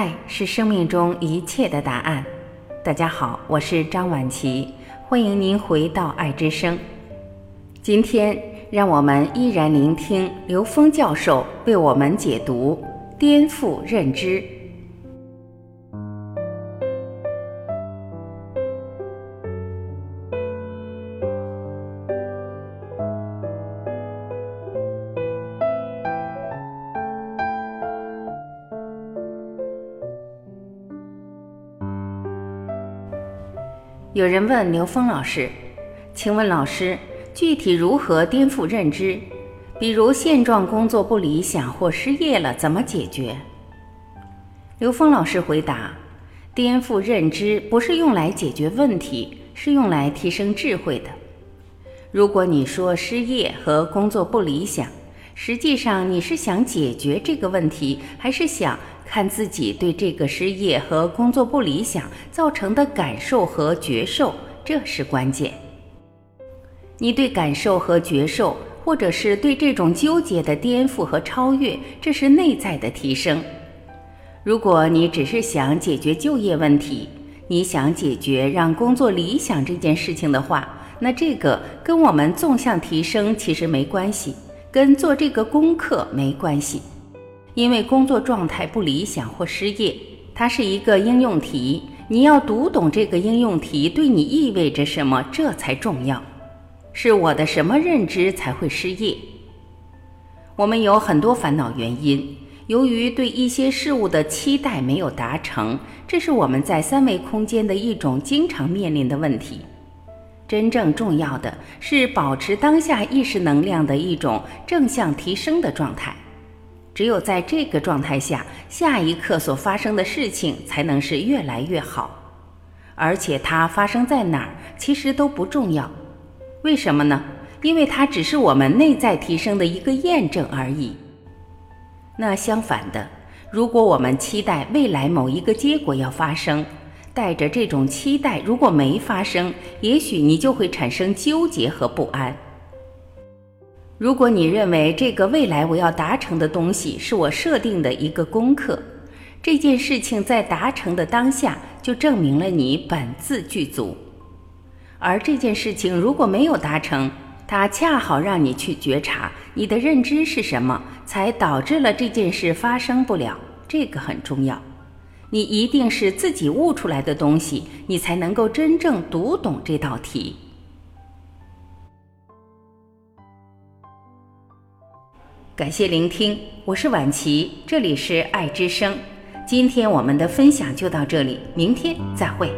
爱是生命中一切的答案。大家好，我是张晚琪，欢迎您回到爱之声。今天，让我们依然聆听刘峰教授为我们解读颠覆认知。有人问刘峰老师：“请问老师，具体如何颠覆认知？比如现状工作不理想或失业了，怎么解决？”刘峰老师回答：“颠覆认知不是用来解决问题，是用来提升智慧的。如果你说失业和工作不理想，实际上你是想解决这个问题，还是想？”看自己对这个失业和工作不理想造成的感受和觉受，这是关键。你对感受和觉受，或者是对这种纠结的颠覆和超越，这是内在的提升。如果你只是想解决就业问题，你想解决让工作理想这件事情的话，那这个跟我们纵向提升其实没关系，跟做这个功课没关系。因为工作状态不理想或失业，它是一个应用题，你要读懂这个应用题对你意味着什么，这才重要。是我的什么认知才会失业？我们有很多烦恼原因，由于对一些事物的期待没有达成，这是我们在三维空间的一种经常面临的问题。真正重要的是保持当下意识能量的一种正向提升的状态。只有在这个状态下，下一刻所发生的事情才能是越来越好，而且它发生在哪儿其实都不重要。为什么呢？因为它只是我们内在提升的一个验证而已。那相反的，如果我们期待未来某一个结果要发生，带着这种期待，如果没发生，也许你就会产生纠结和不安。如果你认为这个未来我要达成的东西是我设定的一个功课，这件事情在达成的当下就证明了你本自具足。而这件事情如果没有达成，它恰好让你去觉察你的认知是什么，才导致了这件事发生不了。这个很重要，你一定是自己悟出来的东西，你才能够真正读懂这道题。感谢聆听，我是婉琪，这里是爱之声。今天我们的分享就到这里，明天再会。